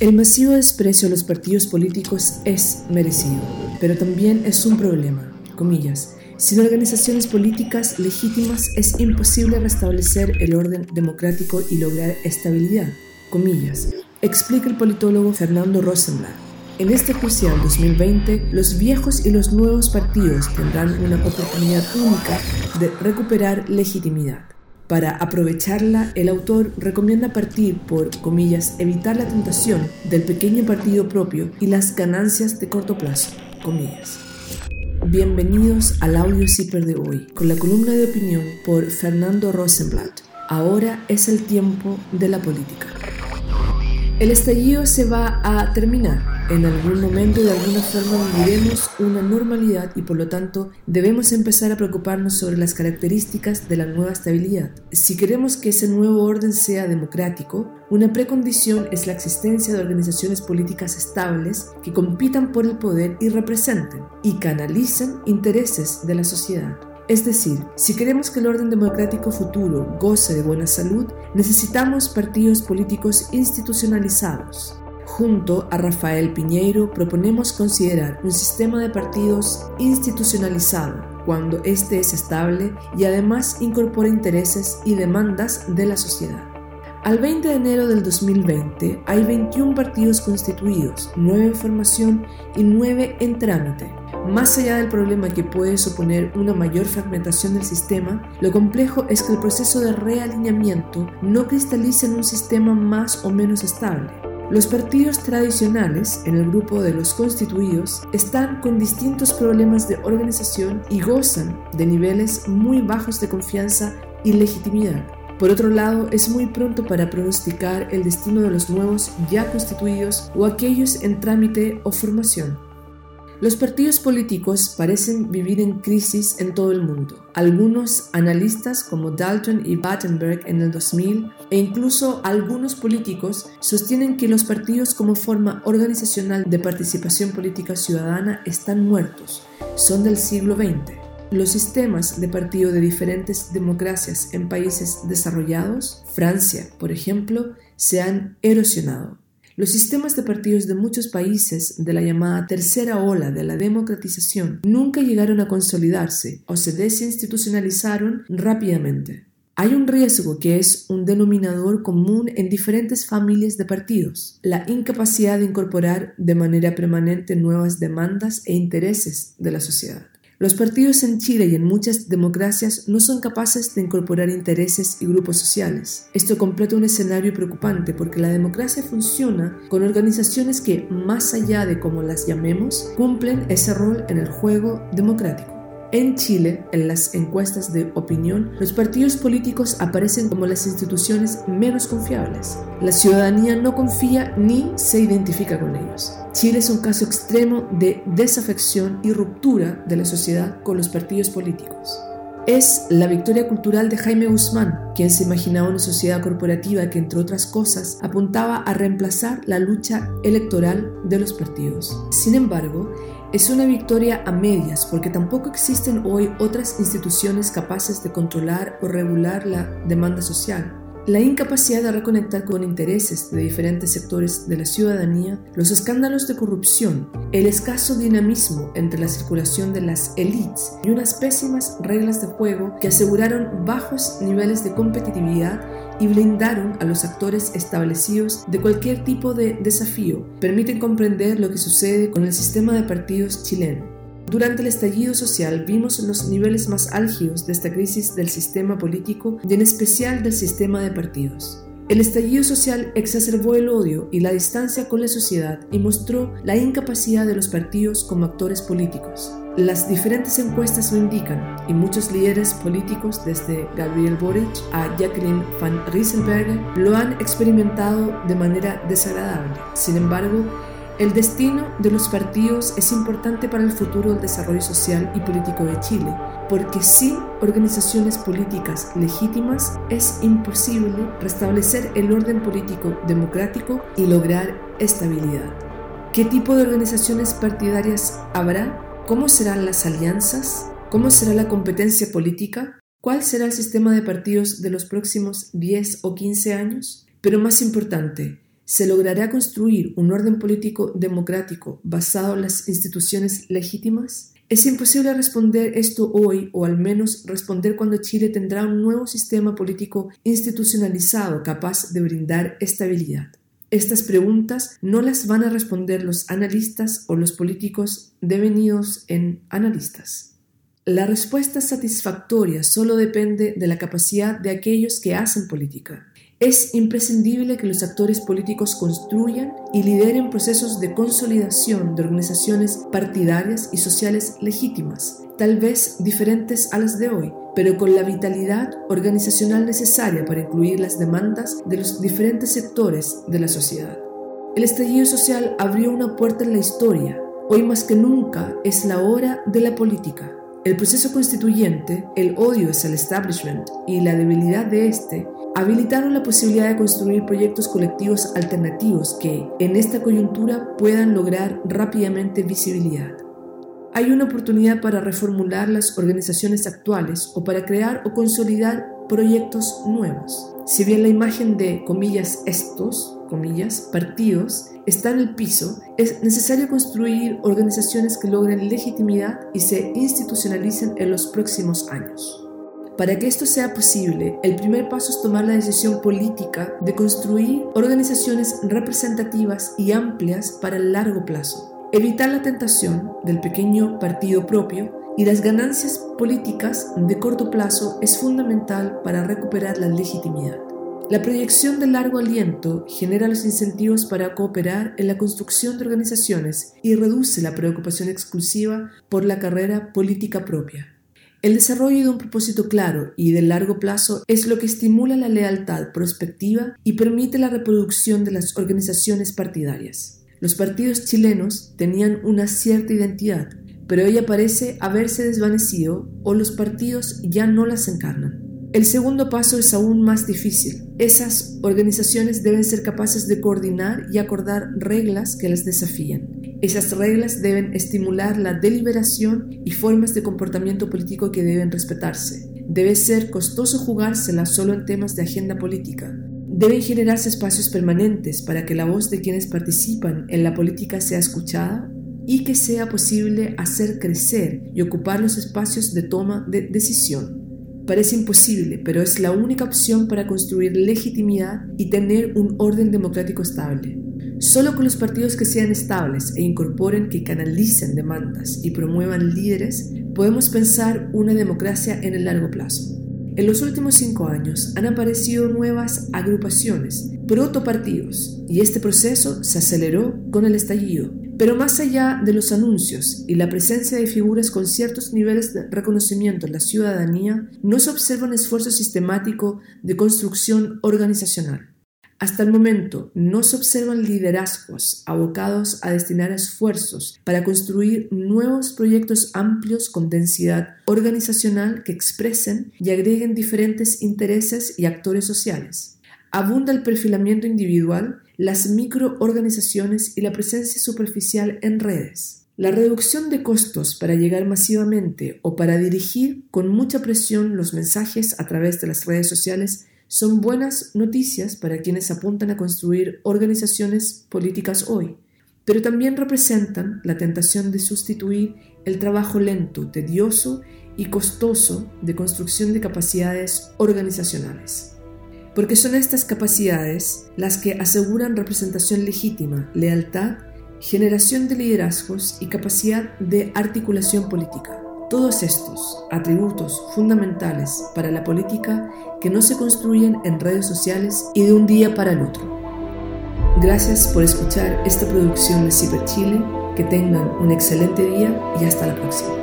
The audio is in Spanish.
El masivo desprecio a los partidos políticos es merecido, pero también es un problema, comillas. Sin organizaciones políticas legítimas es imposible restablecer el orden democrático y lograr estabilidad, comillas, explica el politólogo Fernando Rosenblatt. En este crucial 2020, los viejos y los nuevos partidos tendrán una oportunidad única de recuperar legitimidad. Para aprovecharla, el autor recomienda partir por, comillas, evitar la tentación del pequeño partido propio y las ganancias de corto plazo, comillas. Bienvenidos al audio zipper de hoy, con la columna de opinión por Fernando Rosenblatt. Ahora es el tiempo de la política. El estallido se va a terminar en algún momento de alguna forma viviremos una normalidad y por lo tanto debemos empezar a preocuparnos sobre las características de la nueva estabilidad. Si queremos que ese nuevo orden sea democrático, una precondición es la existencia de organizaciones políticas estables que compitan por el poder y representen y canalicen intereses de la sociedad. Es decir, si queremos que el orden democrático futuro goce de buena salud, necesitamos partidos políticos institucionalizados, Junto a Rafael Piñeiro proponemos considerar un sistema de partidos institucionalizado cuando éste es estable y además incorpora intereses y demandas de la sociedad. Al 20 de enero del 2020 hay 21 partidos constituidos, 9 en formación y 9 en trámite. Más allá del problema que puede suponer una mayor fragmentación del sistema, lo complejo es que el proceso de realineamiento no cristalice en un sistema más o menos estable. Los partidos tradicionales, en el grupo de los constituidos, están con distintos problemas de organización y gozan de niveles muy bajos de confianza y legitimidad. Por otro lado, es muy pronto para pronosticar el destino de los nuevos ya constituidos o aquellos en trámite o formación. Los partidos políticos parecen vivir en crisis en todo el mundo. Algunos analistas como Dalton y Battenberg en el 2000 e incluso algunos políticos sostienen que los partidos como forma organizacional de participación política ciudadana están muertos, son del siglo XX. Los sistemas de partido de diferentes democracias en países desarrollados, Francia, por ejemplo, se han erosionado. Los sistemas de partidos de muchos países de la llamada tercera ola de la democratización nunca llegaron a consolidarse o se desinstitucionalizaron rápidamente. Hay un riesgo que es un denominador común en diferentes familias de partidos, la incapacidad de incorporar de manera permanente nuevas demandas e intereses de la sociedad. Los partidos en Chile y en muchas democracias no son capaces de incorporar intereses y grupos sociales. Esto completa un escenario preocupante porque la democracia funciona con organizaciones que, más allá de cómo las llamemos, cumplen ese rol en el juego democrático. En Chile, en las encuestas de opinión, los partidos políticos aparecen como las instituciones menos confiables. La ciudadanía no confía ni se identifica con ellos. Chile es un caso extremo de desafección y ruptura de la sociedad con los partidos políticos. Es la victoria cultural de Jaime Guzmán, quien se imaginaba una sociedad corporativa que, entre otras cosas, apuntaba a reemplazar la lucha electoral de los partidos. Sin embargo, es una victoria a medias porque tampoco existen hoy otras instituciones capaces de controlar o regular la demanda social. La incapacidad de reconectar con intereses de diferentes sectores de la ciudadanía, los escándalos de corrupción, el escaso dinamismo entre la circulación de las élites y unas pésimas reglas de juego que aseguraron bajos niveles de competitividad y blindaron a los actores establecidos de cualquier tipo de desafío, permiten comprender lo que sucede con el sistema de partidos chileno. Durante el estallido social vimos los niveles más álgidos de esta crisis del sistema político y en especial del sistema de partidos. El estallido social exacerbó el odio y la distancia con la sociedad y mostró la incapacidad de los partidos como actores políticos. Las diferentes encuestas lo indican y muchos líderes políticos, desde Gabriel Boric a Jacqueline van Rieselberger, lo han experimentado de manera desagradable. Sin embargo, el destino de los partidos es importante para el futuro del desarrollo social y político de Chile, porque sin organizaciones políticas legítimas es imposible restablecer el orden político democrático y lograr estabilidad. ¿Qué tipo de organizaciones partidarias habrá? ¿Cómo serán las alianzas? ¿Cómo será la competencia política? ¿Cuál será el sistema de partidos de los próximos 10 o 15 años? Pero más importante, ¿Se logrará construir un orden político democrático basado en las instituciones legítimas? Es imposible responder esto hoy o al menos responder cuando Chile tendrá un nuevo sistema político institucionalizado capaz de brindar estabilidad. Estas preguntas no las van a responder los analistas o los políticos devenidos en analistas. La respuesta satisfactoria solo depende de la capacidad de aquellos que hacen política. Es imprescindible que los actores políticos construyan y lideren procesos de consolidación de organizaciones partidarias y sociales legítimas, tal vez diferentes a las de hoy, pero con la vitalidad organizacional necesaria para incluir las demandas de los diferentes sectores de la sociedad. El estallido social abrió una puerta en la historia. Hoy más que nunca es la hora de la política. El proceso constituyente, el odio hacia el establishment y la debilidad de éste habilitaron la posibilidad de construir proyectos colectivos alternativos que, en esta coyuntura, puedan lograr rápidamente visibilidad. Hay una oportunidad para reformular las organizaciones actuales o para crear o consolidar proyectos nuevos. Si bien la imagen de, comillas, estos, comillas, partidos está en el piso, es necesario construir organizaciones que logren legitimidad y se institucionalicen en los próximos años. Para que esto sea posible, el primer paso es tomar la decisión política de construir organizaciones representativas y amplias para el largo plazo. Evitar la tentación del pequeño partido propio y las ganancias políticas de corto plazo es fundamental para recuperar la legitimidad. La proyección de largo aliento genera los incentivos para cooperar en la construcción de organizaciones y reduce la preocupación exclusiva por la carrera política propia. El desarrollo de un propósito claro y de largo plazo es lo que estimula la lealtad prospectiva y permite la reproducción de las organizaciones partidarias. Los partidos chilenos tenían una cierta identidad, pero ella parece haberse desvanecido o los partidos ya no las encarnan. El segundo paso es aún más difícil. Esas organizaciones deben ser capaces de coordinar y acordar reglas que las desafíen. Esas reglas deben estimular la deliberación y formas de comportamiento político que deben respetarse. Debe ser costoso jugársela solo en temas de agenda política. Deben generarse espacios permanentes para que la voz de quienes participan en la política sea escuchada y que sea posible hacer crecer y ocupar los espacios de toma de decisión. Parece imposible, pero es la única opción para construir legitimidad y tener un orden democrático estable. Solo con los partidos que sean estables e incorporen que canalicen demandas y promuevan líderes, podemos pensar una democracia en el largo plazo. En los últimos cinco años han aparecido nuevas agrupaciones, protopartidos, y este proceso se aceleró con el estallido, pero más allá de los anuncios y la presencia de figuras con ciertos niveles de reconocimiento en la ciudadanía, no se observa un esfuerzo sistemático de construcción organizacional. Hasta el momento no se observan liderazgos abocados a destinar esfuerzos para construir nuevos proyectos amplios con densidad organizacional que expresen y agreguen diferentes intereses y actores sociales. Abunda el perfilamiento individual, las microorganizaciones y la presencia superficial en redes. La reducción de costos para llegar masivamente o para dirigir con mucha presión los mensajes a través de las redes sociales son buenas noticias para quienes apuntan a construir organizaciones políticas hoy, pero también representan la tentación de sustituir el trabajo lento, tedioso y costoso de construcción de capacidades organizacionales porque son estas capacidades las que aseguran representación legítima, lealtad, generación de liderazgos y capacidad de articulación política. Todos estos atributos fundamentales para la política que no se construyen en redes sociales y de un día para el otro. Gracias por escuchar esta producción de Ciber Chile. Que tengan un excelente día y hasta la próxima.